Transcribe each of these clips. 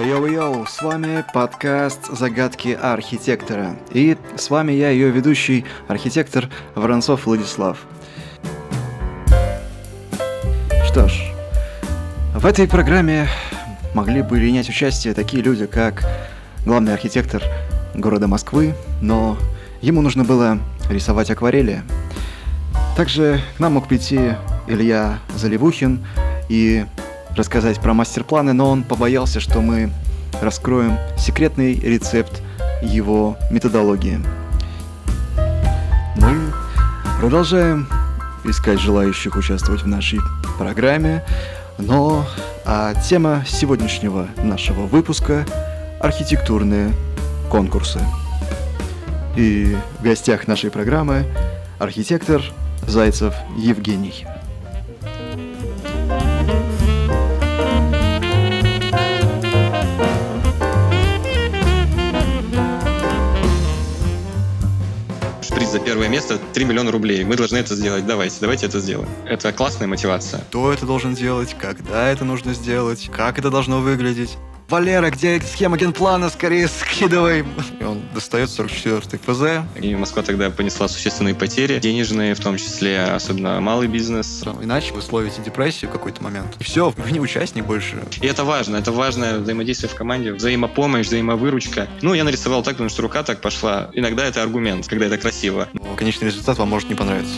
Йоу-йоу, с вами подкаст «Загадки архитектора». И с вами я, ее ведущий, архитектор Воронцов Владислав. Что ж, в этой программе могли бы принять участие такие люди, как главный архитектор города Москвы, но ему нужно было рисовать акварели. Также к нам мог прийти Илья Заливухин и рассказать про мастер-планы, но он побоялся, что мы раскроем секретный рецепт его методологии. Мы продолжаем искать желающих участвовать в нашей программе, но а тема сегодняшнего нашего выпуска – архитектурные конкурсы. И в гостях нашей программы архитектор Зайцев Евгений. Первое место 3 миллиона рублей. Мы должны это сделать. Давайте, давайте это сделаем. Это классная мотивация. Кто это должен делать, когда это нужно сделать, как это должно выглядеть. Валера, где схема генплана, скорее скидывай. И он достает 44-й ФЗ. И Москва тогда понесла существенные потери, денежные, в том числе, особенно малый бизнес. Иначе вы словите депрессию в какой-то момент. И все, вы не участник больше. И это важно, это важное взаимодействие в команде, взаимопомощь, взаимовыручка. Ну, я нарисовал так, потому что рука так пошла. Иногда это аргумент, когда это красиво. Но конечный результат вам может не понравиться.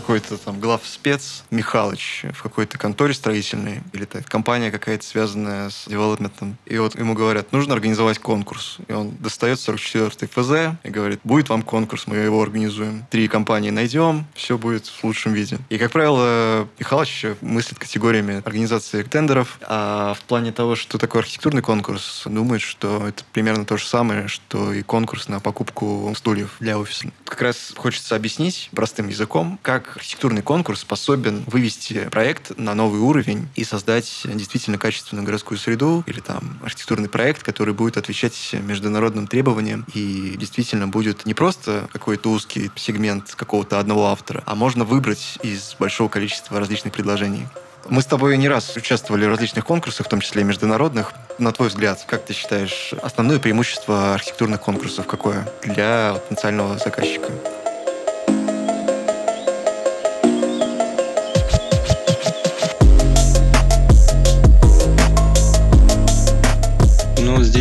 Какой-то там глав спец Михалыч в какой-то конторе строительной, или это компания какая-то связанная с девелопментом. И вот ему говорят, нужно организовать конкурс. И он достает 44-й ФЗ и говорит, будет вам конкурс, мы его организуем. Три компании найдем, все будет в лучшем виде. И, как правило, Михалыч мыслит категориями организации тендеров, а в плане того, что такое архитектурный конкурс, думает, что это примерно то же самое, что и конкурс на покупку стульев для офиса. Как раз хочется объяснить простым языком, как архитектурный конкурс способен вывести проект на новый уровень и создать действительно качественную городскую среду или там архитектурный проект, который будет отвечать международным требованиям и действительно будет не просто какой-то узкий сегмент какого-то одного автора, а можно выбрать из большого количества различных предложений. Мы с тобой не раз участвовали в различных конкурсах, в том числе и международных. На твой взгляд, как ты считаешь, основное преимущество архитектурных конкурсов какое для потенциального заказчика?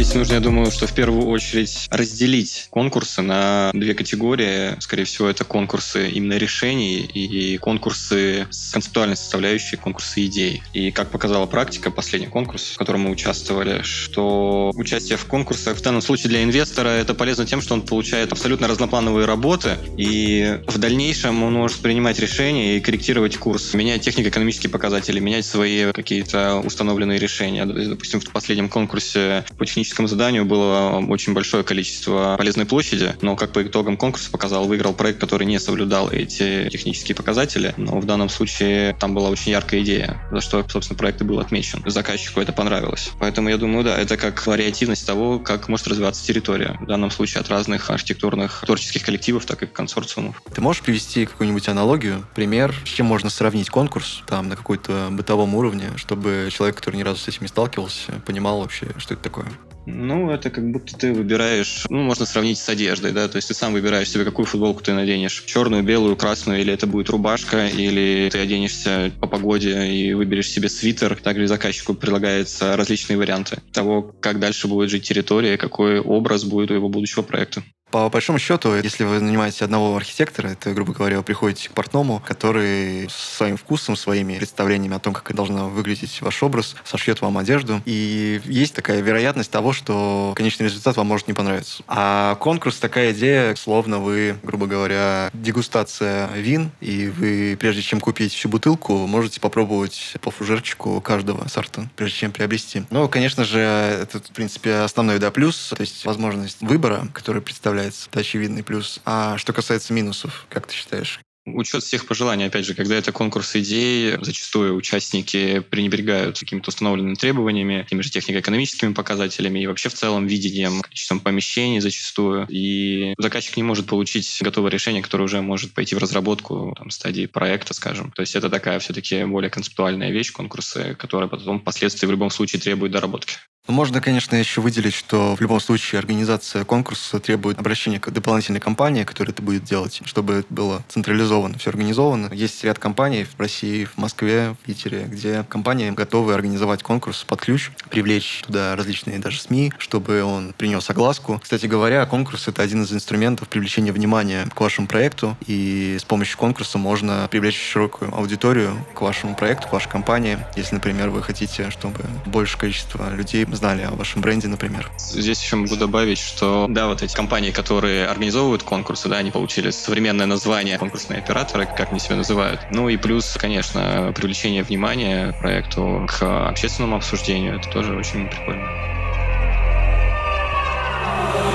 Здесь нужно, я думаю, что в первую очередь разделить конкурсы на две категории. Скорее всего, это конкурсы именно решений и конкурсы с концептуальной составляющей, конкурсы идей. И как показала практика, последний конкурс, в котором мы участвовали, что участие в конкурсах в данном случае для инвестора это полезно тем, что он получает абсолютно разноплановые работы, и в дальнейшем он может принимать решения и корректировать курс, менять технико-экономические показатели, менять свои какие-то установленные решения. Допустим, в последнем конкурсе по техническому заданию было очень большое количество полезной площади, но, как по итогам конкурса показал, выиграл проект, который не соблюдал эти технические показатели, но в данном случае там была очень яркая идея, за что, собственно, проект и был отмечен. Заказчику это понравилось. Поэтому я думаю, да, это как вариативность того, как может развиваться территория. В данном случае от разных архитектурных творческих коллективов, так и консорциумов. Ты можешь привести какую-нибудь аналогию, пример, с чем можно сравнить конкурс там на какой-то бытовом уровне, чтобы человек, который ни разу с этим не сталкивался, понимал вообще, что это такое? Ну, это как будто ты выбираешь, ну, можно сравнить с одеждой, да, то есть ты сам выбираешь себе, какую футболку ты наденешь, черную, белую, красную, или это будет рубашка, или ты оденешься по погоде и выберешь себе свитер. Также заказчику предлагаются различные варианты того, как дальше будет жить территория, какой образ будет у его будущего проекта. По большому счету, если вы нанимаете одного архитектора, это, грубо говоря, вы приходите к портному, который своим вкусом, своими представлениями о том, как должно выглядеть ваш образ, сошьет вам одежду. И есть такая вероятность того, что конечный результат вам может не понравиться. А конкурс такая идея, словно вы, грубо говоря, дегустация вин, и вы, прежде чем купить всю бутылку, можете попробовать по фужерчику каждого сорта, прежде чем приобрести. Но, конечно же, это, в принципе, основной да, плюс, то есть возможность выбора, который представляет это очевидный плюс. А что касается минусов, как ты считаешь? Учет всех пожеланий, опять же, когда это конкурс идей, зачастую участники пренебрегают какими-то установленными требованиями, теми же технико-экономическими показателями и вообще в целом видением, количеством помещений зачастую. И заказчик не может получить готовое решение, которое уже может пойти в разработку там, стадии проекта, скажем. То есть это такая все-таки более концептуальная вещь, конкурсы, которая потом впоследствии в любом случае требует доработки. Можно, конечно, еще выделить, что в любом случае организация конкурса требует обращения к дополнительной компании, которая это будет делать, чтобы это было централизовано, все организовано. Есть ряд компаний в России, в Москве, в Питере, где компании готовы организовать конкурс под ключ, привлечь туда различные даже СМИ, чтобы он принес огласку. Кстати говоря, конкурс — это один из инструментов привлечения внимания к вашему проекту, и с помощью конкурса можно привлечь широкую аудиторию к вашему проекту, к вашей компании. Если, например, вы хотите, чтобы большее количество людей знали о вашем бренде, например. Здесь еще могу добавить, что да, вот эти компании, которые организовывают конкурсы, да, они получили современное название конкурсные операторы, как они себя называют. Ну и плюс, конечно, привлечение внимания проекту к общественному обсуждению. Это тоже очень прикольно.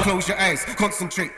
Close your eyes, concentrate.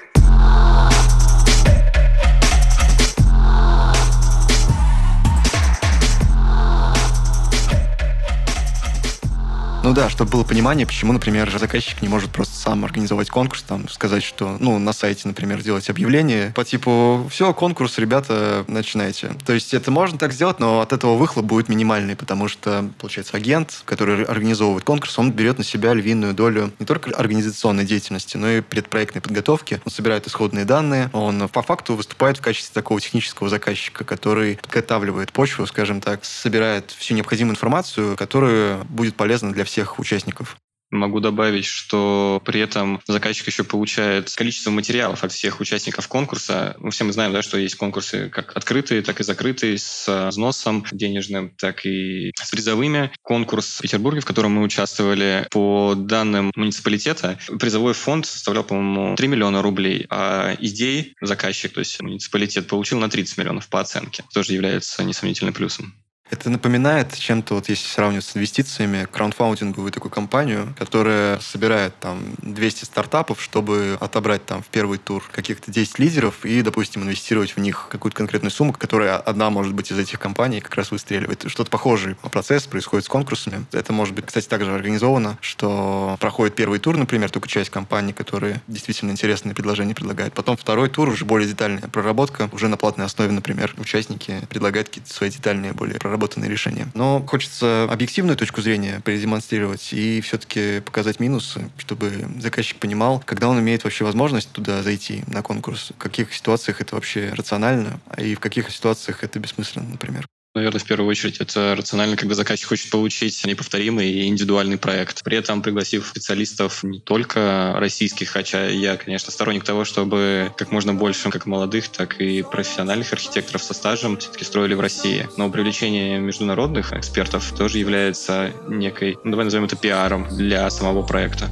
Ну да, чтобы было понимание, почему, например, заказчик не может просто сам организовать конкурс, там, сказать, что, ну, на сайте, например, сделать объявление по типу «Все, конкурс, ребята, начинайте». То есть это можно так сделать, но от этого выхлоп будет минимальный, потому что, получается, агент, который организовывает конкурс, он берет на себя львиную долю не только организационной деятельности, но и предпроектной подготовки. Он собирает исходные данные, он по факту выступает в качестве такого технического заказчика, который подготавливает почву, скажем так, собирает всю необходимую информацию, которая будет полезна для всех всех участников. Могу добавить, что при этом заказчик еще получает количество материалов от всех участников конкурса. Мы все мы знаем, да, что есть конкурсы как открытые, так и закрытые, с взносом денежным, так и с призовыми. Конкурс в Петербурге, в котором мы участвовали, по данным муниципалитета, призовой фонд составлял, по-моему, 3 миллиона рублей, а идей заказчик, то есть муниципалитет, получил на 30 миллионов по оценке. Тоже является несомнительным плюсом. Это напоминает чем-то, вот если сравнивать с инвестициями, краундфаундинговую такую компанию, которая собирает там 200 стартапов, чтобы отобрать там в первый тур каких-то 10 лидеров и, допустим, инвестировать в них какую-то конкретную сумму, которая одна, может быть, из этих компаний как раз выстреливает. Что-то похожее процесс происходит с конкурсами. Это может быть, кстати, также организовано, что проходит первый тур, например, только часть компаний, которые действительно интересные предложения предлагают. Потом второй тур, уже более детальная проработка, уже на платной основе, например, участники предлагают какие-то свои детальные более проработки проработанные решения. Но хочется объективную точку зрения продемонстрировать и все-таки показать минусы, чтобы заказчик понимал, когда он имеет вообще возможность туда зайти на конкурс, в каких ситуациях это вообще рационально, и в каких ситуациях это бессмысленно, например. Наверное, в первую очередь это рационально, когда заказчик хочет получить неповторимый и индивидуальный проект. При этом пригласив специалистов не только российских, хотя я, конечно, сторонник того, чтобы как можно больше как молодых, так и профессиональных архитекторов со стажем все-таки строили в России. Но привлечение международных экспертов тоже является некой, ну, давай назовем это пиаром для самого проекта.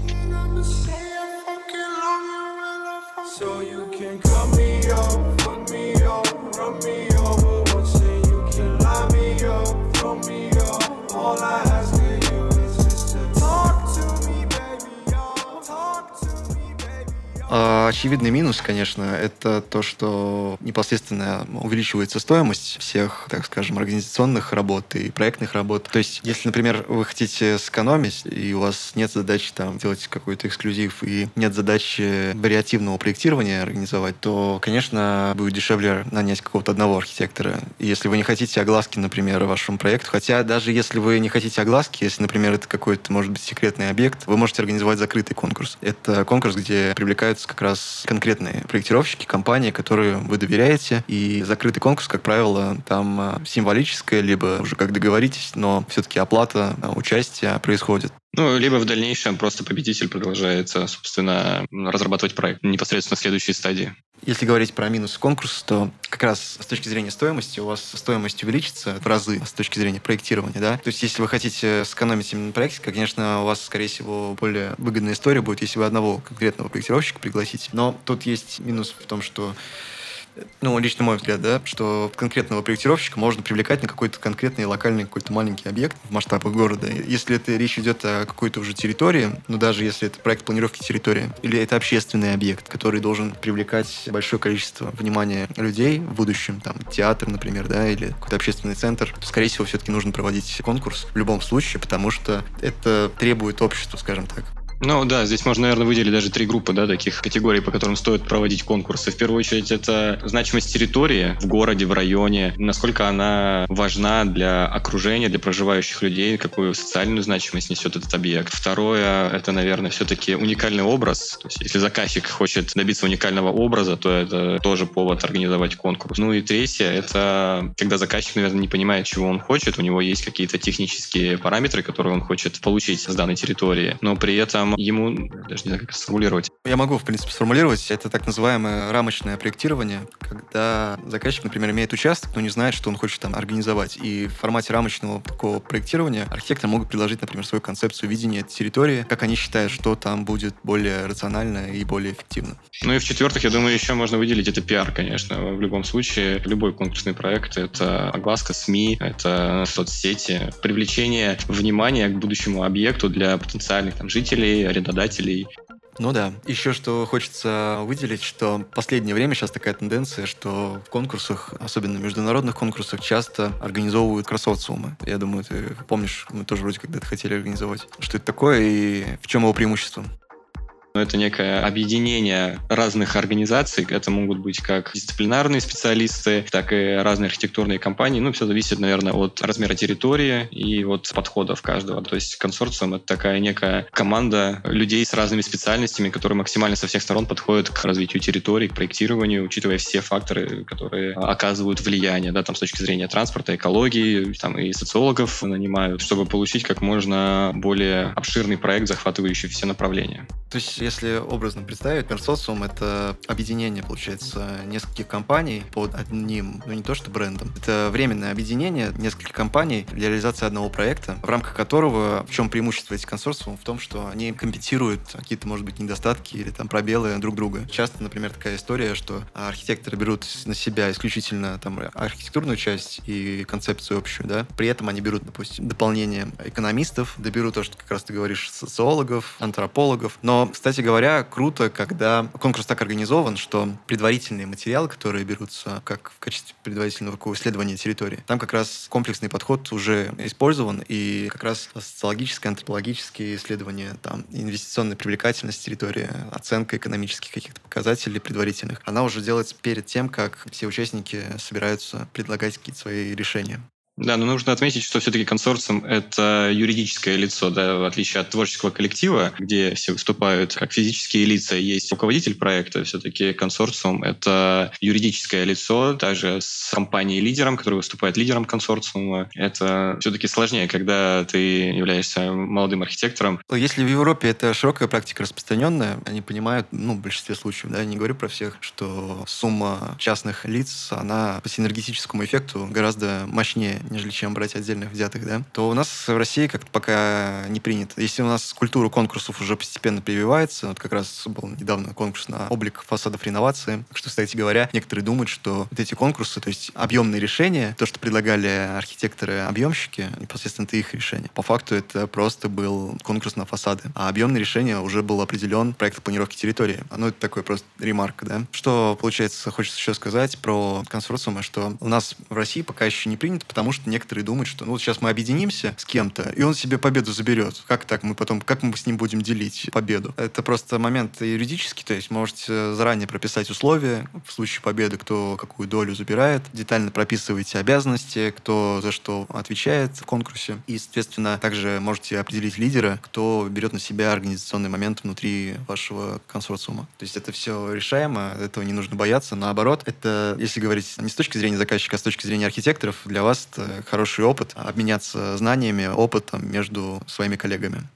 Очевидный минус, конечно, это то, что непосредственно увеличивается стоимость всех, так скажем, организационных работ и проектных работ. То есть, если, например, вы хотите сэкономить, и у вас нет задачи там делать какой-то эксклюзив, и нет задачи вариативного проектирования организовать, то, конечно, будет дешевле нанять какого-то одного архитектора. И если вы не хотите огласки, например, вашему проекту, хотя даже если вы не хотите огласки, если, например, это какой-то, может быть, секретный объект, вы можете организовать закрытый конкурс. Это конкурс, где привлекаются как раз конкретные проектировщики, компании, которые вы доверяете. И закрытый конкурс, как правило, там а, символическая, либо уже как договоритесь, но все-таки оплата а, участия происходит. Ну, либо в дальнейшем просто победитель продолжает, собственно, разрабатывать проект непосредственно в следующей стадии. Если говорить про минус конкурса, то как раз с точки зрения стоимости у вас стоимость увеличится в разы с точки зрения проектирования, да. То есть если вы хотите сэкономить именно на проекте, конечно, у вас, скорее всего, более выгодная история будет, если вы одного конкретного проектировщика пригласите. Но тут есть минус в том, что Ну, лично мой взгляд, да, что конкретного проектировщика можно привлекать на какой-то конкретный локальный какой-то маленький объект в масштабах города. Если это речь идет о какой-то уже территории, ну, даже если это проект планировки территории, или это общественный объект, который должен привлекать большое количество внимания людей в будущем, там, театр, например, да, или какой-то общественный центр, то, скорее всего, все-таки нужно проводить конкурс в любом случае, потому что это требует общества, скажем так. Ну да, здесь можно, наверное, выделить даже три группы, да, таких категорий, по которым стоит проводить конкурсы. В первую очередь это значимость территории в городе, в районе, насколько она важна для окружения, для проживающих людей, какую социальную значимость несет этот объект. Второе, это, наверное, все-таки уникальный образ. То есть, если заказчик хочет добиться уникального образа, то это тоже повод организовать конкурс. Ну и третье, это когда заказчик, наверное, не понимает, чего он хочет, у него есть какие-то технические параметры, которые он хочет получить с данной территории, но при этом ему, даже не знаю, как сформулировать. Я могу, в принципе, сформулировать. Это так называемое рамочное проектирование, когда заказчик, например, имеет участок, но не знает, что он хочет там организовать. И в формате рамочного такого проектирования архитекторы могут предложить, например, свою концепцию видения территории, как они считают, что там будет более рационально и более эффективно. Ну и в-четвертых, я думаю, еще можно выделить это пиар, конечно. В любом случае, любой конкурсный проект — это огласка СМИ, это соцсети, привлечение внимания к будущему объекту для потенциальных там, жителей, арендодателей. Ну да. Еще что хочется выделить, что в последнее время сейчас такая тенденция, что в конкурсах, особенно в международных конкурсах, часто организовывают кроссоциумы. Я думаю, ты помнишь, мы тоже вроде когда-то хотели организовать. Что это такое и в чем его преимущество? Это некое объединение разных организаций. Это могут быть как дисциплинарные специалисты, так и разные архитектурные компании. Ну, все зависит, наверное, от размера территории и от подходов каждого. То есть консорциум — это такая некая команда людей с разными специальностями, которые максимально со всех сторон подходят к развитию территории, к проектированию, учитывая все факторы, которые оказывают влияние, да, там, с точки зрения транспорта, экологии, там, и социологов нанимают, чтобы получить как можно более обширный проект, захватывающий все направления. То есть если образно представить, Персоциум — это объединение, получается, нескольких компаний под одним, ну не то что брендом. Это временное объединение нескольких компаний для реализации одного проекта, в рамках которого, в чем преимущество этих консорциумов? В том, что они компенсируют какие-то, может быть, недостатки или там пробелы друг друга. Часто, например, такая история, что архитекторы берут на себя исключительно там архитектурную часть и концепцию общую, да, при этом они берут, допустим, дополнение экономистов, доберут то, что как раз ты говоришь, социологов, антропологов, но, кстати, кстати говоря, круто, когда конкурс так организован, что предварительные материалы, которые берутся как в качестве предварительного исследования территории, там как раз комплексный подход уже использован, и как раз социологическое, антропологические исследования, там, инвестиционная привлекательность территории, оценка экономических каких-то показателей предварительных, она уже делается перед тем, как все участники собираются предлагать какие-то свои решения. Да, но нужно отметить, что все-таки консорциум — это юридическое лицо, да, в отличие от творческого коллектива, где все выступают как физические лица, есть руководитель проекта, все-таки консорциум — это юридическое лицо, также с компанией-лидером, который выступает лидером консорциума. Это все-таки сложнее, когда ты являешься молодым архитектором. Если в Европе это широкая практика распространенная, они понимают, ну, в большинстве случаев, да, я не говорю про всех, что сумма частных лиц, она по синергетическому эффекту гораздо мощнее нежели чем брать отдельных взятых, да, то у нас в России как-то пока не принято. Если у нас культура конкурсов уже постепенно прививается, вот как раз был недавно конкурс на облик фасадов реновации, что, кстати говоря, некоторые думают, что вот эти конкурсы, то есть объемные решения, то, что предлагали архитекторы-объемщики, непосредственно это их решение. По факту это просто был конкурс на фасады, а объемное решение уже был определен проект планировки территории. Ну, это такой просто ремарк, да. Что, получается, хочется еще сказать про консорциумы, что у нас в России пока еще не принято, потому что некоторые думают, что ну вот сейчас мы объединимся с кем-то, и он себе победу заберет. Как так мы потом, как мы с ним будем делить победу? Это просто момент юридический, то есть можете заранее прописать условия в случае победы, кто какую долю забирает, детально прописываете обязанности, кто за что отвечает в конкурсе, и, соответственно, также можете определить лидера, кто берет на себя организационный момент внутри вашего консорциума. То есть это все решаемо, этого не нужно бояться. Наоборот, это, если говорить не с точки зрения заказчика, а с точки зрения архитекторов, для вас это хороший опыт, обменяться знаниями, опытом между своими коллегами.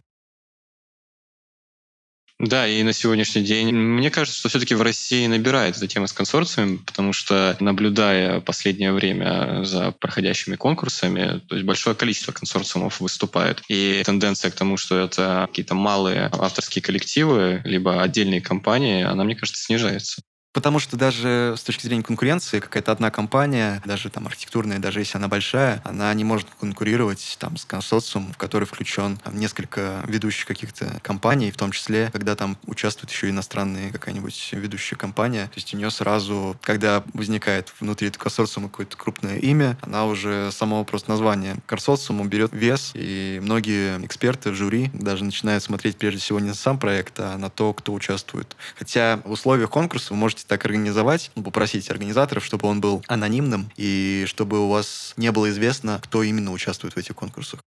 Да, и на сегодняшний день мне кажется, что все-таки в России набирает эта тема с консорциумом, потому что, наблюдая последнее время за проходящими конкурсами, то есть большое количество консорциумов выступает. И тенденция к тому, что это какие-то малые авторские коллективы, либо отдельные компании, она, мне кажется, снижается. Потому что даже с точки зрения конкуренции, какая-то одна компания, даже там архитектурная, даже если она большая, она не может конкурировать там с консорциумом, в который включен там, несколько ведущих каких-то компаний, в том числе, когда там участвует еще иностранная какая-нибудь ведущая компания. То есть у нее сразу, когда возникает внутри этого консорциума какое-то крупное имя, она уже само просто название консорциума берет вес, и многие эксперты жюри даже начинают смотреть прежде всего не на сам проект, а на то, кто участвует. Хотя в условиях конкурса вы можете так организовать, ну, попросить организаторов, чтобы он был анонимным и чтобы у вас не было известно, кто именно участвует в этих конкурсах.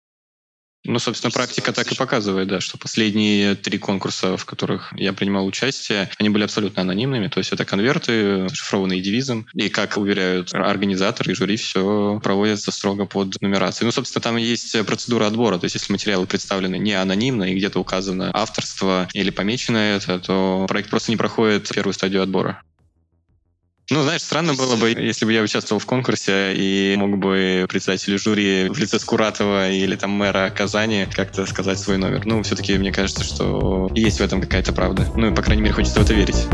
Ну, собственно, практика так и показывает, да, что последние три конкурса, в которых я принимал участие, они были абсолютно анонимными, то есть это конверты, шифрованные девизом, и, как уверяют организаторы и жюри, все проводится строго под нумерацией. Ну, собственно, там есть процедура отбора, то есть если материалы представлены не анонимно и где-то указано авторство или помечено это, то проект просто не проходит первую стадию отбора. Ну, знаешь, странно было бы, если бы я участвовал в конкурсе и мог бы председателю жюри в лице Скуратова или там мэра Казани как-то сказать свой номер. Ну, все-таки мне кажется, что есть в этом какая-то правда. Ну, и, по крайней мере, хочется в это верить.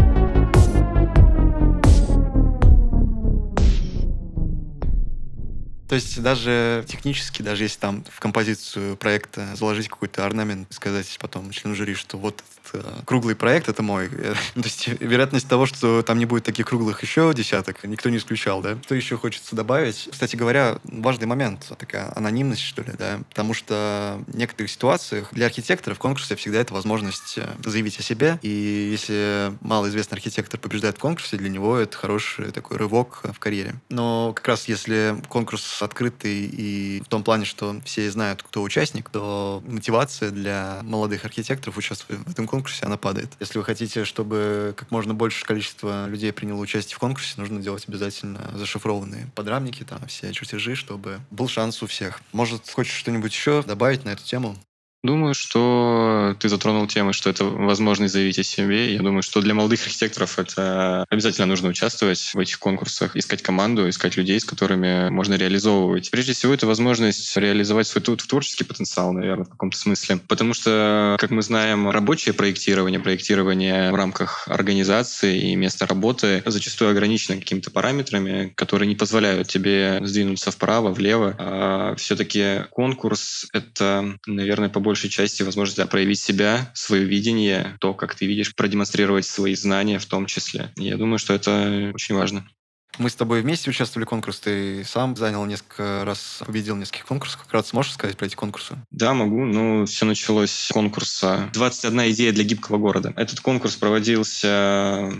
То есть даже технически, даже если там в композицию проекта заложить какой-то орнамент, сказать потом члену жюри, что вот этот э, круглый проект, это мой. То есть вероятность того, что там не будет таких круглых еще десяток, никто не исключал, да? Что еще хочется добавить? Кстати говоря, важный момент, такая анонимность, что ли, да? Потому что в некоторых ситуациях для архитекторов конкурсе всегда это возможность э, заявить о себе, и если малоизвестный архитектор побеждает в конкурсе, для него это хороший такой рывок в карьере. Но как раз если конкурс открытый и в том плане, что все знают, кто участник, то мотивация для молодых архитекторов участвовать в этом конкурсе, она падает. Если вы хотите, чтобы как можно больше количество людей приняло участие в конкурсе, нужно делать обязательно зашифрованные подрамники, там все чертежи, чтобы был шанс у всех. Может, хочешь что-нибудь еще добавить на эту тему? Думаю, что ты затронул тему, что это возможность заявить о себе. Я думаю, что для молодых архитекторов это обязательно нужно участвовать в этих конкурсах, искать команду, искать людей, с которыми можно реализовывать. Прежде всего, это возможность реализовать свой творческий потенциал, наверное, в каком-то смысле. Потому что, как мы знаем, рабочее проектирование, проектирование в рамках организации и места работы зачастую ограничено какими-то параметрами, которые не позволяют тебе сдвинуться вправо, влево. А все-таки конкурс — это, наверное, побольше большей части возможность проявить себя, свое видение, то, как ты видишь, продемонстрировать свои знания в том числе. И я думаю, что это очень важно. Мы с тобой вместе участвовали в конкурсе. Ты сам занял несколько раз, победил в нескольких конкурсах. Как раз можешь сказать про эти конкурсы? Да, могу. Ну, все началось с конкурса «21 идея для гибкого города». Этот конкурс проводился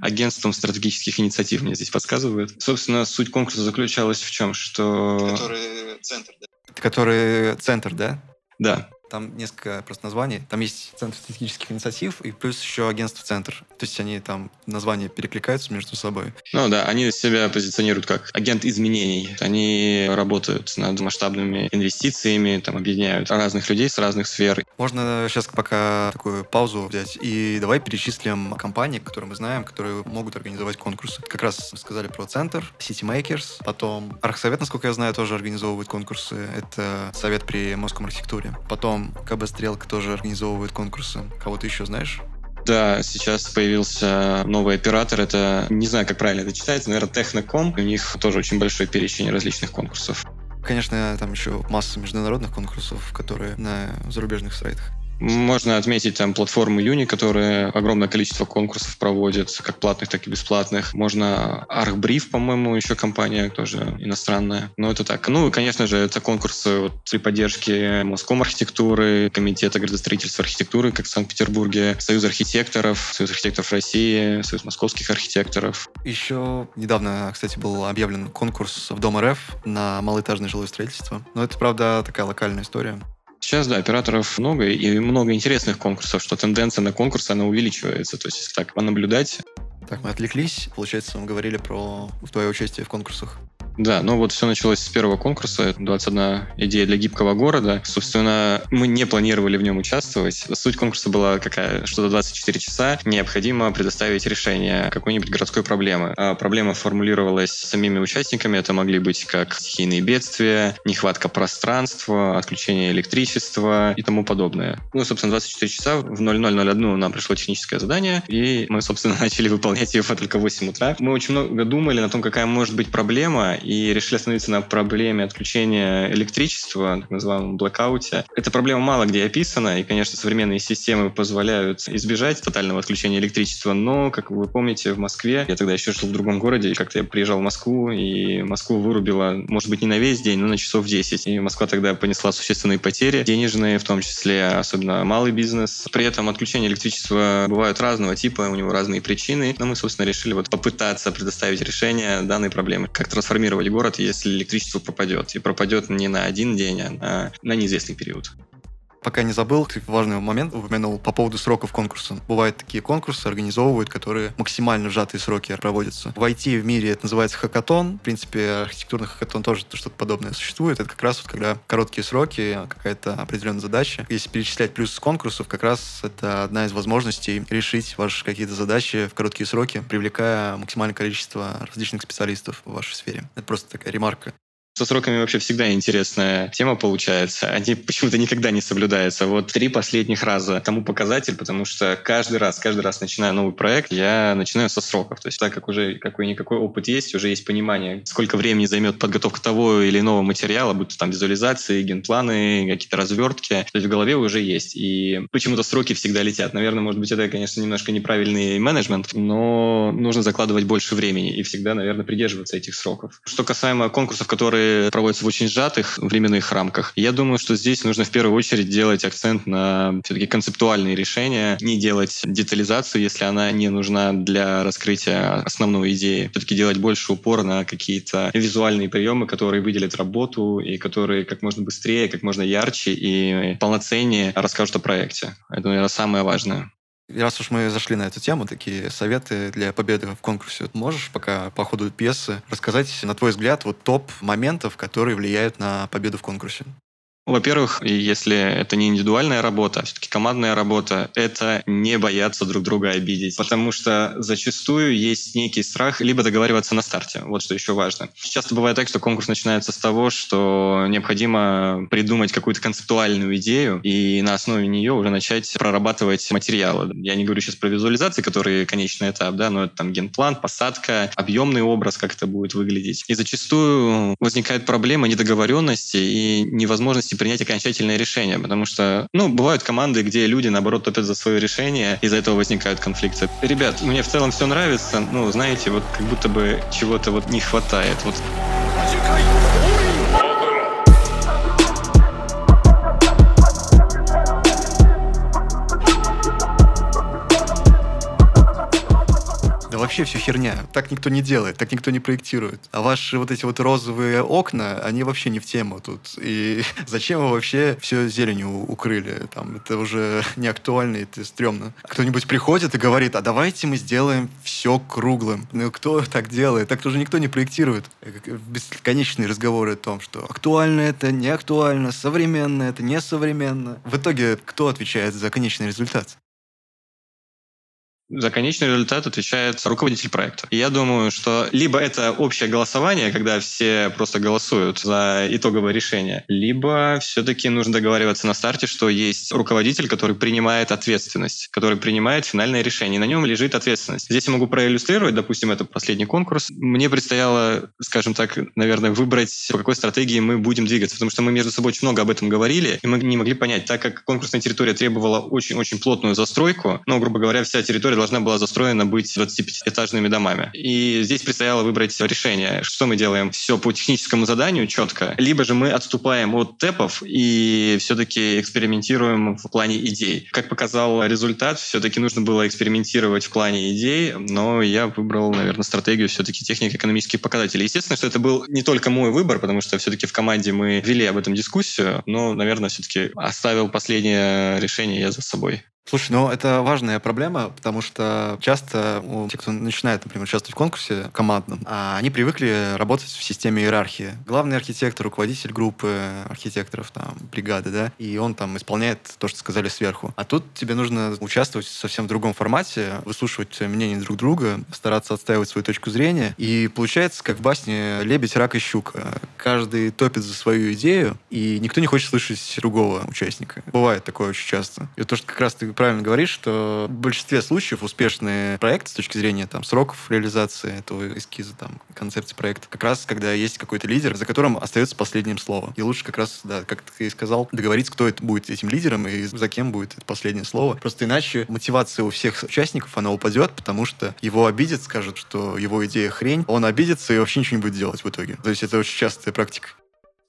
агентством стратегических инициатив, мне здесь подсказывают. Собственно, суть конкурса заключалась в чем? Что... Который центр, да? Который центр, да? Да. Там несколько просто названий. Там есть Центр стратегических инициатив и плюс еще агентство Центр. То есть они там названия перекликаются между собой. Ну да, они себя позиционируют как агент изменений. Они работают над масштабными инвестициями, там объединяют разных людей с разных сфер. Можно сейчас пока такую паузу взять и давай перечислим компании, которые мы знаем, которые могут организовать конкурсы. Как раз сказали про Центр, City Makers, потом Архсовет, насколько я знаю, тоже организовывает конкурсы. Это совет при Московской архитектуре. Потом КБ Стрелка тоже организовывает конкурсы. Кого ты еще знаешь? Да, сейчас появился новый оператор. Это, не знаю, как правильно это читается, наверное, Техноком. У них тоже очень большой перечень различных конкурсов. Конечно, там еще масса международных конкурсов, которые на зарубежных сайтах. Можно отметить там платформу Юни, которая огромное количество конкурсов проводит, как платных, так и бесплатных. Можно ArcBrief, по-моему, еще компания тоже иностранная. Но это так. Ну и, конечно же, это конкурсы вот, при поддержке Моском архитектуры, Комитета градостроительства архитектуры, как в Санкт-Петербурге, Союз архитекторов, Союз архитекторов России, Союз московских архитекторов. Еще недавно, кстати, был объявлен конкурс в Дом РФ на малоэтажное жилое строительство. Но это, правда, такая локальная история. Сейчас, да, операторов много и много интересных конкурсов, что тенденция на конкурсы, она увеличивается. То есть, если так понаблюдать... Так, мы отвлеклись. Получается, мы говорили про твое участие в конкурсах. Да, ну вот все началось с первого конкурса, 21 идея для гибкого города. Собственно, мы не планировали в нем участвовать. Суть конкурса была какая, что за 24 часа необходимо предоставить решение какой-нибудь городской проблемы. А проблема формулировалась самими участниками, это могли быть как стихийные бедствия, нехватка пространства, отключение электричества и тому подобное. Ну, собственно, 24 часа в 0001 нам пришло техническое задание, и мы, собственно, начали выполнять его только в 8 утра. Мы очень много думали на том, какая может быть проблема, и решили остановиться на проблеме отключения электричества, так называемом блокауте. Эта проблема мало где описана, и, конечно, современные системы позволяют избежать тотального отключения электричества, но, как вы помните, в Москве, я тогда еще жил в другом городе, и как-то я приезжал в Москву, и Москву вырубило, может быть, не на весь день, но на часов 10. И Москва тогда понесла существенные потери, денежные, в том числе, особенно малый бизнес. При этом отключение электричества бывают разного типа, у него разные причины, но мы, собственно, решили вот попытаться предоставить решение данной проблемы. Как трансформировать трансформировать город, если электричество пропадет. И пропадет не на один день, а на, на неизвестный период пока не забыл, важный момент упомянул по поводу сроков конкурса. Бывают такие конкурсы, организовывают, которые максимально сжатые сроки проводятся. В IT в мире это называется хакатон. В принципе, архитектурный хакатон тоже что-то подобное существует. Это как раз вот когда короткие сроки, какая-то определенная задача. Если перечислять плюс конкурсов, как раз это одна из возможностей решить ваши какие-то задачи в короткие сроки, привлекая максимальное количество различных специалистов в вашей сфере. Это просто такая ремарка. Со сроками вообще всегда интересная тема получается. Они почему-то никогда не соблюдаются. Вот три последних раза тому показатель, потому что каждый раз, каждый раз начиная новый проект, я начинаю со сроков. То есть так как уже какой-никакой опыт есть, уже есть понимание, сколько времени займет подготовка того или иного материала, будь то там визуализации, генпланы, какие-то развертки. То есть в голове уже есть. И почему-то сроки всегда летят. Наверное, может быть, это, конечно, немножко неправильный менеджмент, но нужно закладывать больше времени и всегда, наверное, придерживаться этих сроков. Что касаемо конкурсов, которые проводятся в очень сжатых временных рамках. Я думаю, что здесь нужно в первую очередь делать акцент на все-таки концептуальные решения, не делать детализацию, если она не нужна для раскрытия основной идеи. Все-таки делать больше упор на какие-то визуальные приемы, которые выделят работу и которые как можно быстрее, как можно ярче и полноценнее расскажут о проекте. Это, наверное, самое важное. Раз уж мы зашли на эту тему, такие советы для победы в конкурсе. Можешь пока по ходу пьесы рассказать, на твой взгляд, вот топ моментов, которые влияют на победу в конкурсе? Во-первых, если это не индивидуальная работа, а все-таки командная работа, это не бояться друг друга обидеть. Потому что зачастую есть некий страх либо договариваться на старте. Вот что еще важно. Часто бывает так, что конкурс начинается с того, что необходимо придумать какую-то концептуальную идею и на основе нее уже начать прорабатывать материалы. Я не говорю сейчас про визуализации, которые конечный этап, да, но это там генплан, посадка, объемный образ, как это будет выглядеть. И зачастую возникает проблема недоговоренности и невозможности возможности принять окончательное решение, потому что, ну, бывают команды, где люди, наоборот, топят за свое решение, из-за этого возникают конфликты. Ребят, мне в целом все нравится, ну, знаете, вот как будто бы чего-то вот не хватает. Вот. Вообще все херня. Так никто не делает, так никто не проектирует. А ваши вот эти вот розовые окна, они вообще не в тему тут. И зачем вы вообще все зеленью укрыли? Там, это уже не актуально, это стрёмно. Кто-нибудь приходит и говорит, а давайте мы сделаем все круглым. Ну, кто так делает? Так тоже никто не проектирует. Бесконечные разговоры о том, что актуально это, не актуально, современно это, не современно. В итоге кто отвечает за конечный результат? За конечный результат отвечает руководитель проекта. И я думаю, что либо это общее голосование, когда все просто голосуют за итоговое решение, либо все-таки нужно договариваться на старте, что есть руководитель, который принимает ответственность, который принимает финальное решение. И на нем лежит ответственность. Здесь я могу проиллюстрировать, допустим, это последний конкурс. Мне предстояло, скажем так, наверное, выбрать, по какой стратегии мы будем двигаться, потому что мы между собой очень много об этом говорили, и мы не могли понять, так как конкурсная территория требовала очень-очень плотную застройку, ну, грубо говоря, вся территория которая должна была застроена быть 25-этажными домами. И здесь предстояло выбрать решение, что мы делаем все по техническому заданию четко, либо же мы отступаем от тэпов и все-таки экспериментируем в плане идей. Как показал результат, все-таки нужно было экспериментировать в плане идей, но я выбрал, наверное, стратегию все-таки технико-экономических показателей. Естественно, что это был не только мой выбор, потому что все-таки в команде мы вели об этом дискуссию, но, наверное, все-таки оставил последнее решение я за собой. Слушай, ну это важная проблема, потому что часто у тех, кто начинает, например, участвовать в конкурсе командном, а они привыкли работать в системе иерархии. Главный архитектор, руководитель группы архитекторов, там, бригады, да, и он там исполняет то, что сказали сверху. А тут тебе нужно участвовать в совсем другом формате, выслушивать мнение друг друга, стараться отстаивать свою точку зрения. И получается, как в басне «Лебедь, рак и щука». Каждый топит за свою идею, и никто не хочет слышать другого участника. Бывает такое очень часто. И то, что как раз ты правильно говоришь, что в большинстве случаев успешные проекты с точки зрения там, сроков реализации этого эскиза, там, концепции проекта, как раз когда есть какой-то лидер, за которым остается последним слово. И лучше как раз, да, как ты и сказал, договориться, кто это будет этим лидером и за кем будет это последнее слово. Просто иначе мотивация у всех участников, она упадет, потому что его обидят, скажут, что его идея хрень, он обидится и вообще ничего не будет делать в итоге. То есть это очень частая практика.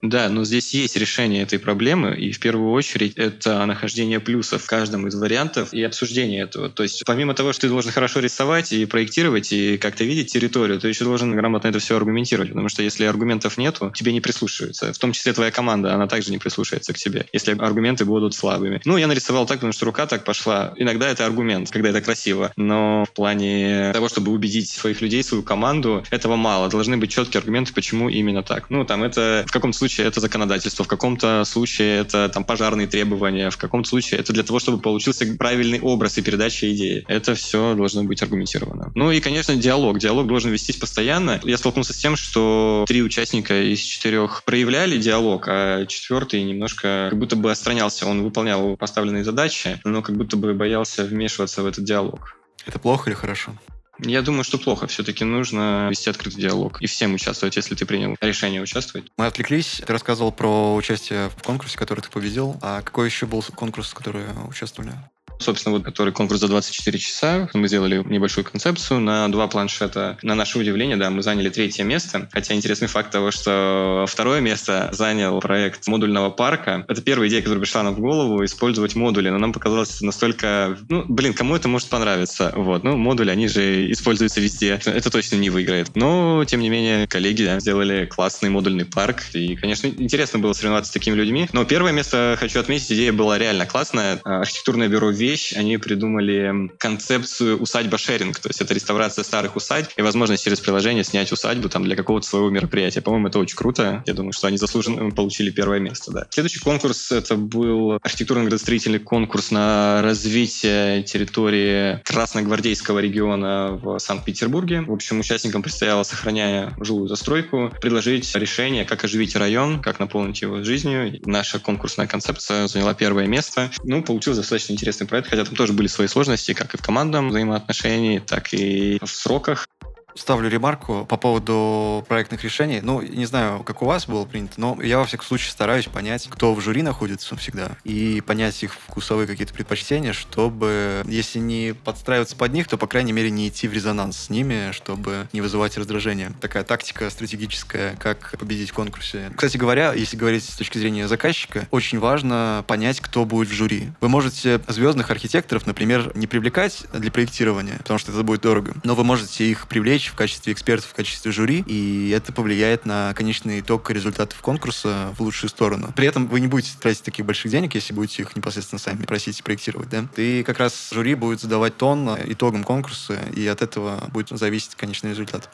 Да, но здесь есть решение этой проблемы, и в первую очередь это нахождение плюсов в каждом из вариантов и обсуждение этого. То есть помимо того, что ты должен хорошо рисовать и проектировать, и как-то видеть территорию, ты еще должен грамотно это все аргументировать, потому что если аргументов нету, тебе не прислушиваются. В том числе твоя команда, она также не прислушается к тебе, если аргументы будут слабыми. Ну, я нарисовал так, потому что рука так пошла. Иногда это аргумент, когда это красиво, но в плане того, чтобы убедить своих людей, свою команду, этого мало. Должны быть четкие аргументы, почему именно так. Ну, там это в каком-то случае случае это законодательство, в каком-то случае это там пожарные требования, в каком-то случае это для того, чтобы получился правильный образ и передача идеи. Это все должно быть аргументировано. Ну и, конечно, диалог. Диалог должен вестись постоянно. Я столкнулся с тем, что три участника из четырех проявляли диалог, а четвертый немножко как будто бы отстранялся. Он выполнял поставленные задачи, но как будто бы боялся вмешиваться в этот диалог. Это плохо или хорошо? Я думаю, что плохо. Все-таки нужно вести открытый диалог и всем участвовать, если ты принял решение участвовать. Мы отвлеклись. Ты рассказывал про участие в конкурсе, который ты победил. А какой еще был конкурс, в который участвовали? Собственно, вот который конкурс за 24 часа. Мы сделали небольшую концепцию на два планшета. На наше удивление, да, мы заняли третье место. Хотя интересный факт того, что второе место занял проект модульного парка. Это первая идея, которая пришла нам в голову, использовать модули. Но нам показалось настолько... Ну, блин, кому это может понравиться? Вот. Ну, модули, они же используются везде. Это точно не выиграет. Но, тем не менее, коллеги да, сделали классный модульный парк. И, конечно, интересно было соревноваться с такими людьми. Но первое место, хочу отметить, идея была реально классная. Архитектурное бюро вещь, они придумали концепцию усадьба-шеринг, то есть это реставрация старых усадьб и возможность через приложение снять усадьбу там для какого-то своего мероприятия. По-моему, это очень круто. Я думаю, что они заслуженно получили первое место, да. Следующий конкурс это был архитектурно-градостроительный конкурс на развитие территории Красногвардейского региона в Санкт-Петербурге. В общем, участникам предстояло, сохраняя жилую застройку, предложить решение, как оживить район, как наполнить его жизнью. Наша конкурсная концепция заняла первое место. Ну, получился достаточно интересный проект, хотя там тоже были свои сложности, как и в командном взаимоотношении, так и в сроках ставлю ремарку по поводу проектных решений. Ну, не знаю, как у вас было принято, но я, во всяком случае, стараюсь понять, кто в жюри находится всегда, и понять их вкусовые какие-то предпочтения, чтобы, если не подстраиваться под них, то, по крайней мере, не идти в резонанс с ними, чтобы не вызывать раздражение. Такая тактика стратегическая, как победить в конкурсе. Кстати говоря, если говорить с точки зрения заказчика, очень важно понять, кто будет в жюри. Вы можете звездных архитекторов, например, не привлекать для проектирования, потому что это будет дорого, но вы можете их привлечь привлечь в качестве экспертов, в качестве жюри, и это повлияет на конечный итог результатов конкурса в лучшую сторону. При этом вы не будете тратить таких больших денег, если будете их непосредственно сами просить проектировать, да. И как раз жюри будет задавать тон итогам конкурса, и от этого будет зависеть конечный результат.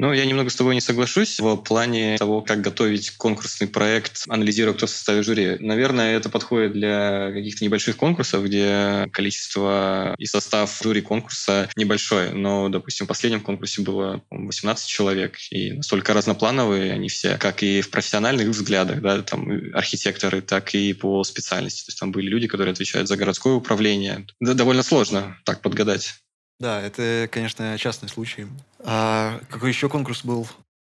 Ну, я немного с тобой не соглашусь в плане того, как готовить конкурсный проект, анализируя, кто в составе жюри. Наверное, это подходит для каких-то небольших конкурсов, где количество и состав жюри конкурса небольшой. Но, допустим, в последнем конкурсе было 18 человек, и настолько разноплановые они все, как и в профессиональных взглядах, да, там архитекторы, так и по специальности. То есть там были люди, которые отвечают за городское управление. Да, довольно сложно так подгадать. Да, это, конечно, частный случай. А какой еще конкурс был?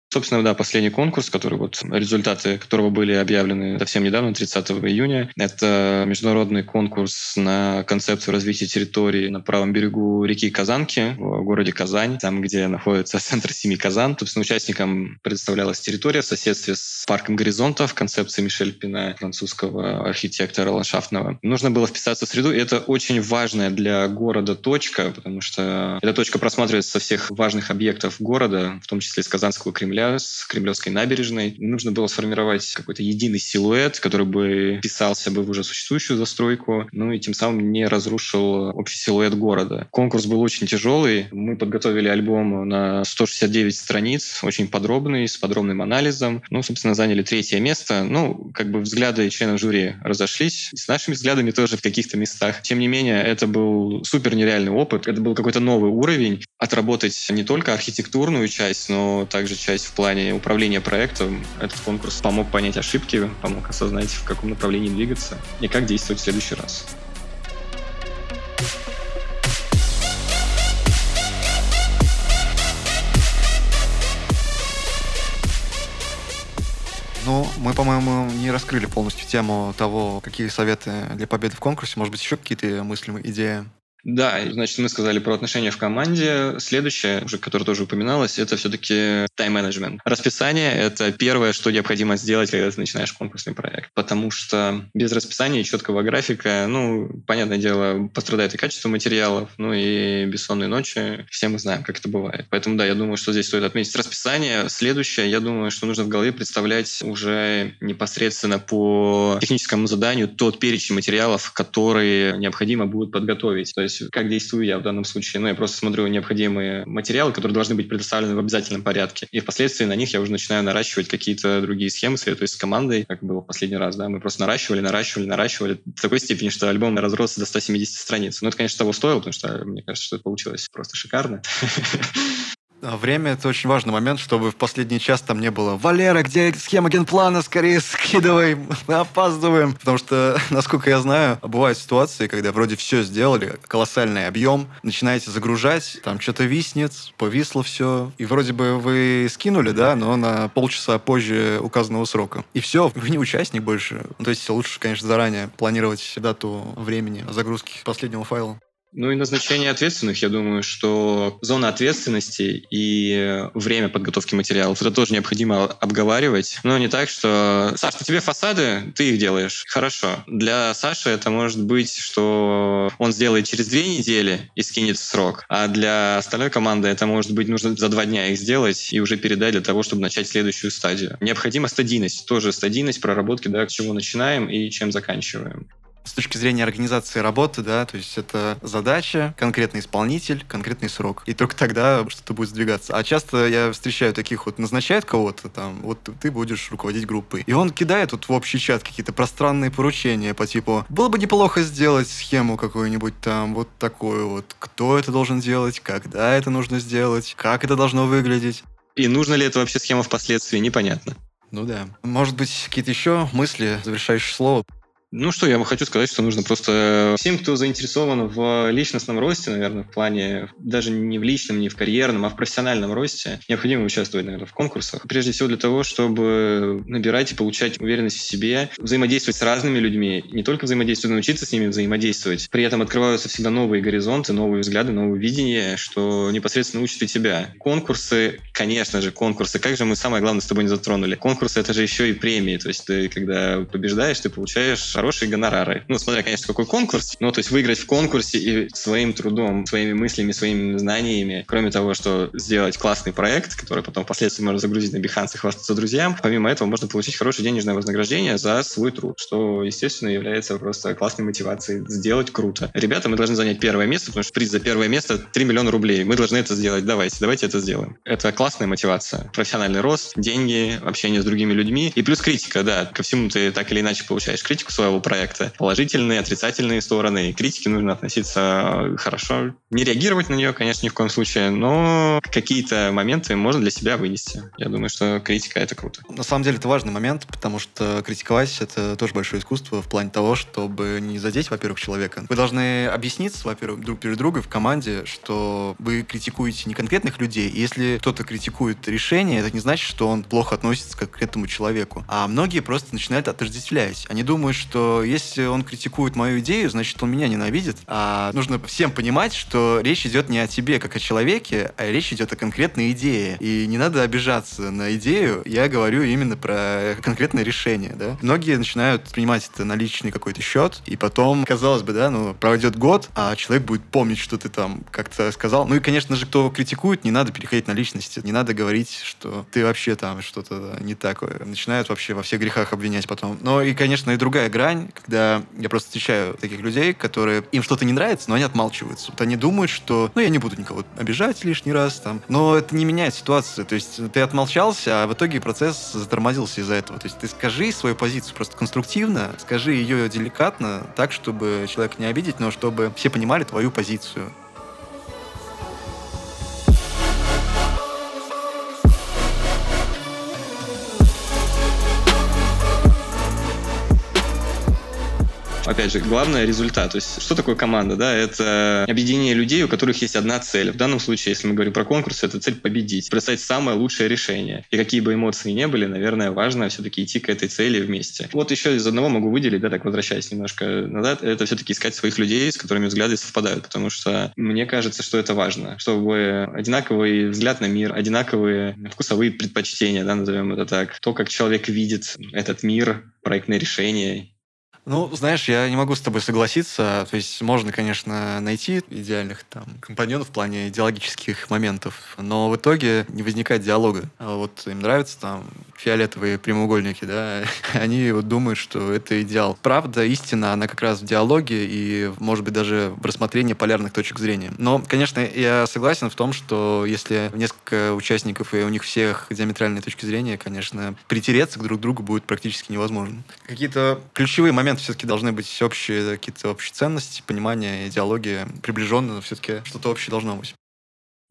Собственно, да, последний конкурс, который вот результаты которого были объявлены совсем недавно, 30 июня. Это международный конкурс на концепцию развития территории на правом берегу реки Казанки в городе Казань, там, где находится центр Семи Казан. Собственно, участникам предоставлялась территория в соседстве с парком горизонтов, концепции Мишель Пина, французского архитектора ландшафтного. Нужно было вписаться в среду, и это очень важная для города точка, потому что эта точка просматривается со всех важных объектов города, в том числе из Казанского Кремля Кремля, с Кремлевской набережной. Нужно было сформировать какой-то единый силуэт, который бы писался бы в уже существующую застройку, ну и тем самым не разрушил общий силуэт города. Конкурс был очень тяжелый. Мы подготовили альбом на 169 страниц, очень подробный, с подробным анализом. Ну, собственно, заняли третье место. Ну, как бы взгляды членов жюри разошлись. с нашими взглядами тоже в каких-то местах. Тем не менее, это был супер нереальный опыт. Это был какой-то новый уровень. Отработать не только архитектурную часть, но также часть в плане управления проектом. Этот конкурс помог понять ошибки, помог осознать, в каком направлении двигаться и как действовать в следующий раз. Ну, мы, по-моему, не раскрыли полностью тему того, какие советы для победы в конкурсе. Может быть, еще какие-то мыслимые идеи? Да, значит, мы сказали про отношения в команде. Следующее, уже которое тоже упоминалось, это все-таки тайм-менеджмент. Расписание — это первое, что необходимо сделать, когда ты начинаешь конкурсный проект. Потому что без расписания и четкого графика, ну, понятное дело, пострадает и качество материалов, ну и бессонные ночи. Все мы знаем, как это бывает. Поэтому, да, я думаю, что здесь стоит отметить расписание. Следующее, я думаю, что нужно в голове представлять уже непосредственно по техническому заданию тот перечень материалов, которые необходимо будет подготовить. То есть есть как действую я в данном случае. Ну, я просто смотрю необходимые материалы, которые должны быть предоставлены в обязательном порядке. И впоследствии на них я уже начинаю наращивать какие-то другие схемы, советуюсь с командой, как было в последний раз, да, мы просто наращивали, наращивали, наращивали в такой степени, что альбом разросся до 170 страниц. Но это, конечно, того стоило, потому что мне кажется, что это получилось просто шикарно. А время — это очень важный момент, чтобы в последний час там не было «Валера, где схема генплана? Скорее скидывай, мы опаздываем». Потому что, насколько я знаю, бывают ситуации, когда вроде все сделали, колоссальный объем, начинаете загружать, там что-то виснет, повисло все, и вроде бы вы скинули, да, но на полчаса позже указанного срока. И все, вы не участник больше. Ну, то есть лучше, конечно, заранее планировать дату времени загрузки последнего файла. Ну и назначение ответственных, я думаю, что зона ответственности и время подготовки материалов, это тоже необходимо обговаривать. Но не так, что «Саш, тебе фасады, ты их делаешь». Хорошо. Для Саши это может быть, что он сделает через две недели и скинет срок, а для остальной команды это может быть нужно за два дня их сделать и уже передать для того, чтобы начать следующую стадию. Необходима стадийность, тоже стадийность проработки, да, с чего начинаем и чем заканчиваем с точки зрения организации работы, да, то есть это задача, конкретный исполнитель, конкретный срок. И только тогда что-то будет сдвигаться. А часто я встречаю таких вот, назначают кого-то там, вот ты будешь руководить группой. И он кидает вот в общий чат какие-то пространные поручения по типу, было бы неплохо сделать схему какую-нибудь там, вот такую вот. Кто это должен делать, когда это нужно сделать, как это должно выглядеть. И нужно ли это вообще схема впоследствии, непонятно. Ну да. Может быть, какие-то еще мысли, завершающие слово? Ну что, я хочу сказать, что нужно просто всем, кто заинтересован в личностном росте, наверное, в плане даже не в личном, не в карьерном, а в профессиональном росте, необходимо участвовать, наверное, в конкурсах. Прежде всего для того, чтобы набирать и получать уверенность в себе, взаимодействовать с разными людьми, не только взаимодействовать, но учиться с ними взаимодействовать. При этом открываются всегда новые горизонты, новые взгляды, новые видения, что непосредственно учит и тебя. Конкурсы, конечно же, конкурсы. Как же мы самое главное с тобой не затронули? Конкурсы — это же еще и премии. То есть ты, когда побеждаешь, ты получаешь хорошие гонорары. Ну, смотря, конечно, какой конкурс. Ну, то есть выиграть в конкурсе и своим трудом, своими мыслями, своими знаниями, кроме того, что сделать классный проект, который потом впоследствии можно загрузить на Behance и хвастаться друзьям, помимо этого можно получить хорошее денежное вознаграждение за свой труд, что, естественно, является просто классной мотивацией сделать круто. Ребята, мы должны занять первое место, потому что приз за первое место 3 миллиона рублей. Мы должны это сделать. Давайте, давайте это сделаем. Это классная мотивация. Профессиональный рост, деньги, общение с другими людьми и плюс критика, да. Ко всему ты так или иначе получаешь критику свою своего проекта. Положительные, отрицательные стороны. И критике нужно относиться хорошо. Не реагировать на нее, конечно, ни в коем случае, но какие-то моменты можно для себя вынести. Я думаю, что критика — это круто. На самом деле это важный момент, потому что критиковать — это тоже большое искусство в плане того, чтобы не задеть, во-первых, человека. Вы должны объясниться, во-первых, друг перед другом в команде, что вы критикуете не конкретных людей. И если кто-то критикует решение, это не значит, что он плохо относится к этому человеку. А многие просто начинают отождествлять. Они думают, что что если он критикует мою идею, значит, он меня ненавидит. А нужно всем понимать, что речь идет не о тебе, как о человеке, а речь идет о конкретной идее. И не надо обижаться на идею. Я говорю именно про конкретное решение, да. Многие начинают принимать это на личный какой-то счет, и потом, казалось бы, да, ну, пройдет год, а человек будет помнить, что ты там как-то сказал. Ну и, конечно же, кто критикует, не надо переходить на личности. Не надо говорить, что ты вообще там что-то не такое. Начинают вообще во всех грехах обвинять потом. Но и, конечно, и другая грань, когда я просто встречаю таких людей, которые им что-то не нравится, но они отмалчиваются. Вот они думают, что ну я не буду никого обижать лишний раз там. Но это не меняет ситуацию. То есть ты отмолчался, а в итоге процесс затормозился из-за этого. То есть ты скажи свою позицию просто конструктивно, скажи ее деликатно, так, чтобы человека не обидеть, но чтобы все понимали твою позицию. Опять же, главное результат. То есть, что такое команда? Да, это объединение людей, у которых есть одна цель. В данном случае, если мы говорим про конкурс, это цель победить, представить самое лучшее решение. И какие бы эмоции ни были, наверное, важно все-таки идти к этой цели вместе. Вот еще из одного могу выделить, да, так возвращаясь немножко назад, это все-таки искать своих людей, с которыми взгляды совпадают, потому что мне кажется, что это важно, чтобы одинаковый взгляд на мир, одинаковые вкусовые предпочтения, да, назовем это так, то, как человек видит этот мир, проектные решения ну, знаешь, я не могу с тобой согласиться. То есть можно, конечно, найти идеальных там компаньонов в плане идеологических моментов, но в итоге не возникает диалога. А вот им нравятся там фиолетовые прямоугольники, да, они вот думают, что это идеал. Правда, истина, она как раз в диалоге и, может быть, даже в рассмотрении полярных точек зрения. Но, конечно, я согласен в том, что если несколько участников и у них всех диаметральные точки зрения, конечно, притереться к друг другу будет практически невозможно. Какие-то ключевые моменты момент все-таки должны быть общие какие-то общие ценности, понимание, идеология, приближенно, все-таки что-то общее должно быть.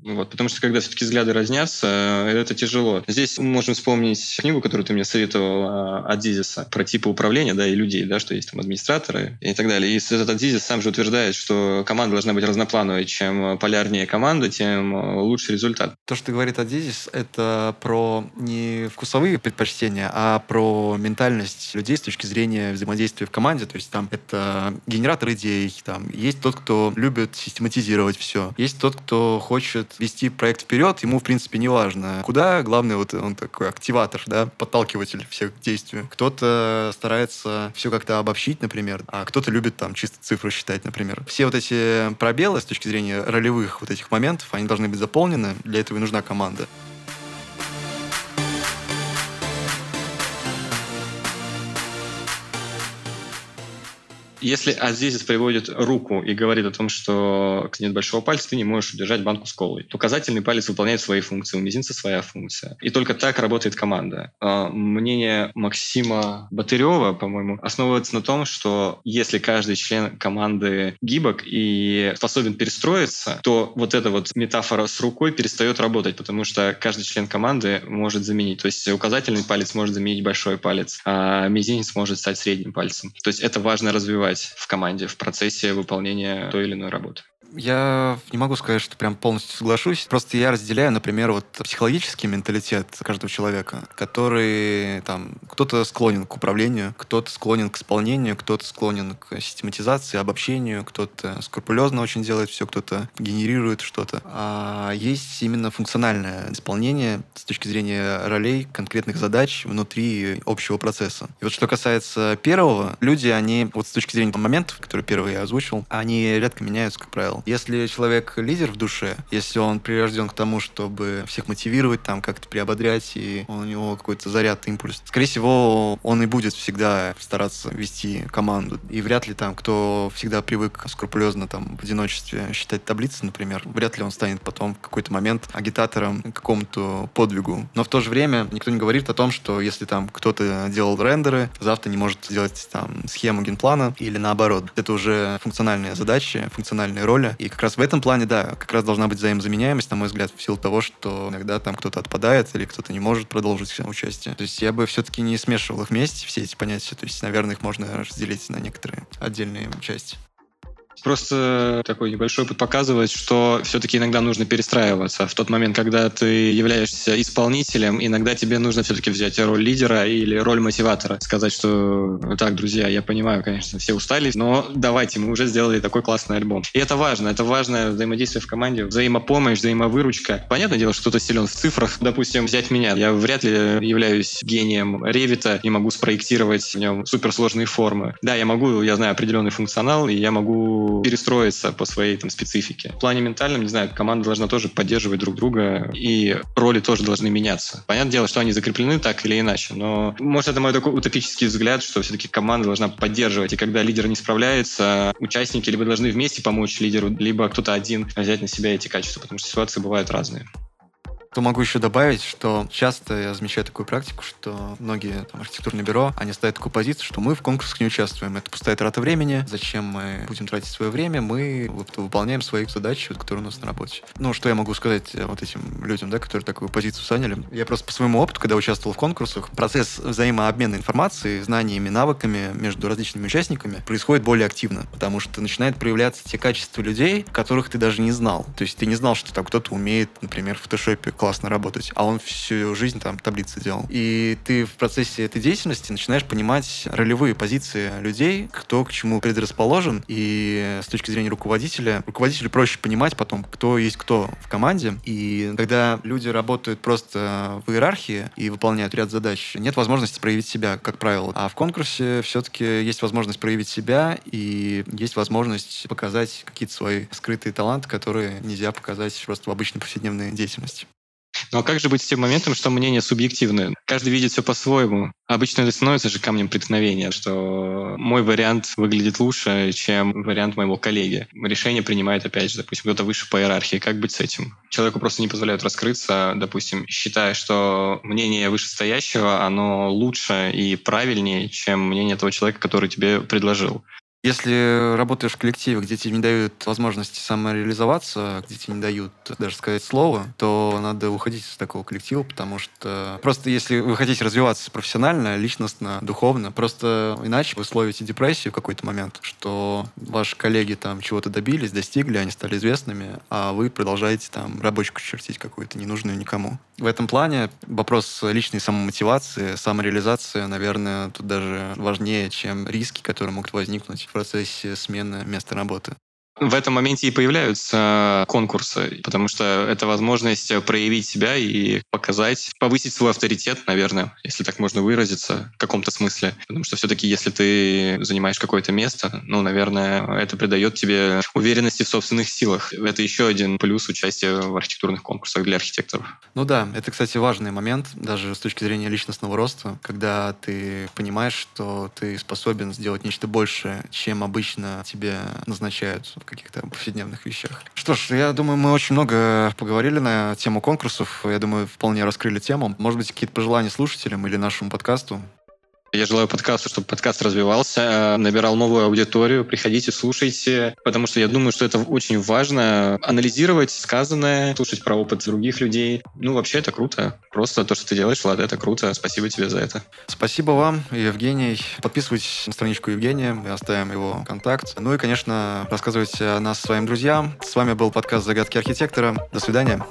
Вот, потому что когда все-таки взгляды разнятся, э, это тяжело. Здесь мы можем вспомнить книгу, которую ты мне советовал от Дизиса про типы управления да, и людей, да, что есть там администраторы и так далее. И этот Адизис сам же утверждает, что команда должна быть разноплановой. Чем полярнее команда, тем э, лучше результат. То, что говорит Адизис, это про не вкусовые предпочтения, а про ментальность людей с точки зрения взаимодействия в команде. То есть там это генератор идей, там есть тот, кто любит систематизировать все, есть тот, кто хочет хочет вести проект вперед, ему, в принципе, не важно. Куда? Главное, вот он такой активатор, да, подталкиватель всех действий. Кто-то старается все как-то обобщить, например, а кто-то любит там чисто цифры считать, например. Все вот эти пробелы с точки зрения ролевых вот этих моментов, они должны быть заполнены. Для этого и нужна команда. Если Азизис приводит руку и говорит о том, что нет большого пальца, ты не можешь удержать банку с колой, то указательный палец выполняет свои функции, у мизинца своя функция. И только так работает команда. А, мнение Максима Батырева, по-моему, основывается на том, что если каждый член команды гибок и способен перестроиться, то вот эта вот метафора с рукой перестает работать, потому что каждый член команды может заменить. То есть указательный палец может заменить большой палец, а мизинец может стать средним пальцем. То есть это важно развивать развивать в команде в процессе выполнения той или иной работы. Я не могу сказать, что прям полностью соглашусь. Просто я разделяю, например, вот психологический менталитет каждого человека, который там кто-то склонен к управлению, кто-то склонен к исполнению, кто-то склонен к систематизации, обобщению, кто-то скрупулезно очень делает все, кто-то генерирует что-то. А есть именно функциональное исполнение с точки зрения ролей, конкретных задач внутри общего процесса. И вот что касается первого, люди, они вот с точки зрения моментов, которые первые я озвучил, они редко меняются, как правило. Если человек лидер в душе, если он прирожден к тому, чтобы всех мотивировать, там как-то приободрять, и у него какой-то заряд, импульс, скорее всего, он и будет всегда стараться вести команду. И вряд ли там, кто всегда привык скрупулезно там в одиночестве считать таблицы, например, вряд ли он станет потом в какой-то момент агитатором какому-то подвигу. Но в то же время никто не говорит о том, что если там кто-то делал рендеры, завтра не может сделать там схему генплана или наоборот. Это уже функциональные задачи, функциональные роли, роли. И как раз в этом плане, да, как раз должна быть взаимозаменяемость, на мой взгляд, в силу того, что иногда там кто-то отпадает или кто-то не может продолжить участие. То есть я бы все-таки не смешивал их вместе, все эти понятия. То есть, наверное, их можно разделить на некоторые отдельные части. Просто такой небольшой опыт показывает, что все-таки иногда нужно перестраиваться. В тот момент, когда ты являешься исполнителем, иногда тебе нужно все-таки взять роль лидера или роль мотиватора. Сказать, что так, друзья, я понимаю, конечно, все устали, но давайте, мы уже сделали такой классный альбом. И это важно, это важное взаимодействие в команде, взаимопомощь, взаимовыручка. Понятное дело, что кто-то силен в цифрах. Допустим, взять меня. Я вряд ли являюсь гением ревита и могу спроектировать в нем суперсложные формы. Да, я могу, я знаю определенный функционал, и я могу перестроиться по своей там специфике. В плане ментальном, не знаю, команда должна тоже поддерживать друг друга, и роли тоже должны меняться. Понятное дело, что они закреплены так или иначе, но может это мой такой утопический взгляд, что все-таки команда должна поддерживать, и когда лидер не справляется, участники либо должны вместе помочь лидеру, либо кто-то один взять на себя эти качества, потому что ситуации бывают разные то могу еще добавить, что часто я замечаю такую практику, что многие там, архитектурные бюро, они ставят такую позицию, что мы в конкурсах не участвуем. Это пустая трата времени. Зачем мы будем тратить свое время? Мы выполняем свои задачи, которые у нас на работе. Ну, что я могу сказать э, вот этим людям, да, которые такую позицию заняли? Я просто по своему опыту, когда участвовал в конкурсах, процесс взаимообмена информацией, знаниями, навыками между различными участниками происходит более активно, потому что начинает проявляться те качества людей, которых ты даже не знал. То есть ты не знал, что там кто-то умеет, например, в фотошопе классно работать, а он всю жизнь там таблицы делал. И ты в процессе этой деятельности начинаешь понимать ролевые позиции людей, кто к чему предрасположен, и с точки зрения руководителя, руководителю проще понимать потом, кто есть кто в команде, и когда люди работают просто в иерархии и выполняют ряд задач, нет возможности проявить себя, как правило. А в конкурсе все-таки есть возможность проявить себя, и есть возможность показать какие-то свои скрытые таланты, которые нельзя показать просто в обычной повседневной деятельности. А как же быть с тем моментом, что мнение субъективное? Каждый видит все по-своему. Обычно это становится же камнем преткновения, что мой вариант выглядит лучше, чем вариант моего коллеги. Решение принимает, опять же, допустим, кто-то выше по иерархии. Как быть с этим? Человеку просто не позволяют раскрыться, допустим, считая, что мнение вышестоящего, оно лучше и правильнее, чем мнение того человека, который тебе предложил. Если работаешь в коллективе, где тебе не дают возможности самореализоваться, где тебе не дают даже сказать слово, то надо уходить из такого коллектива, потому что просто если вы хотите развиваться профессионально, личностно, духовно, просто иначе вы словите депрессию в какой-то момент, что ваши коллеги там чего-то добились, достигли, они стали известными, а вы продолжаете там рабочку чертить какую-то ненужную никому. В этом плане вопрос личной самомотивации, самореализации, наверное, тут даже важнее, чем риски, которые могут возникнуть процессе смены места работы. В этом моменте и появляются конкурсы, потому что это возможность проявить себя и показать, повысить свой авторитет, наверное, если так можно выразиться, в каком-то смысле. Потому что все-таки, если ты занимаешь какое-то место, ну, наверное, это придает тебе уверенности в собственных силах. Это еще один плюс участия в архитектурных конкурсах для архитекторов. Ну да, это, кстати, важный момент, даже с точки зрения личностного роста, когда ты понимаешь, что ты способен сделать нечто большее, чем обычно тебе назначают каких-то повседневных вещах. Что ж, я думаю, мы очень много поговорили на тему конкурсов. Я думаю, вполне раскрыли тему. Может быть, какие-то пожелания слушателям или нашему подкасту? Я желаю подкасту, чтобы подкаст развивался, э, набирал новую аудиторию. Приходите, слушайте, потому что я думаю, что это очень важно. Анализировать сказанное, слушать про опыт других людей. Ну, вообще, это круто. Просто то, что ты делаешь, Влад, это круто. Спасибо тебе за это. Спасибо вам, Евгений. Подписывайтесь на страничку Евгения, мы оставим его контакт. Ну и, конечно, рассказывайте о нас своим друзьям. С вами был подкаст «Загадки архитектора». До свидания.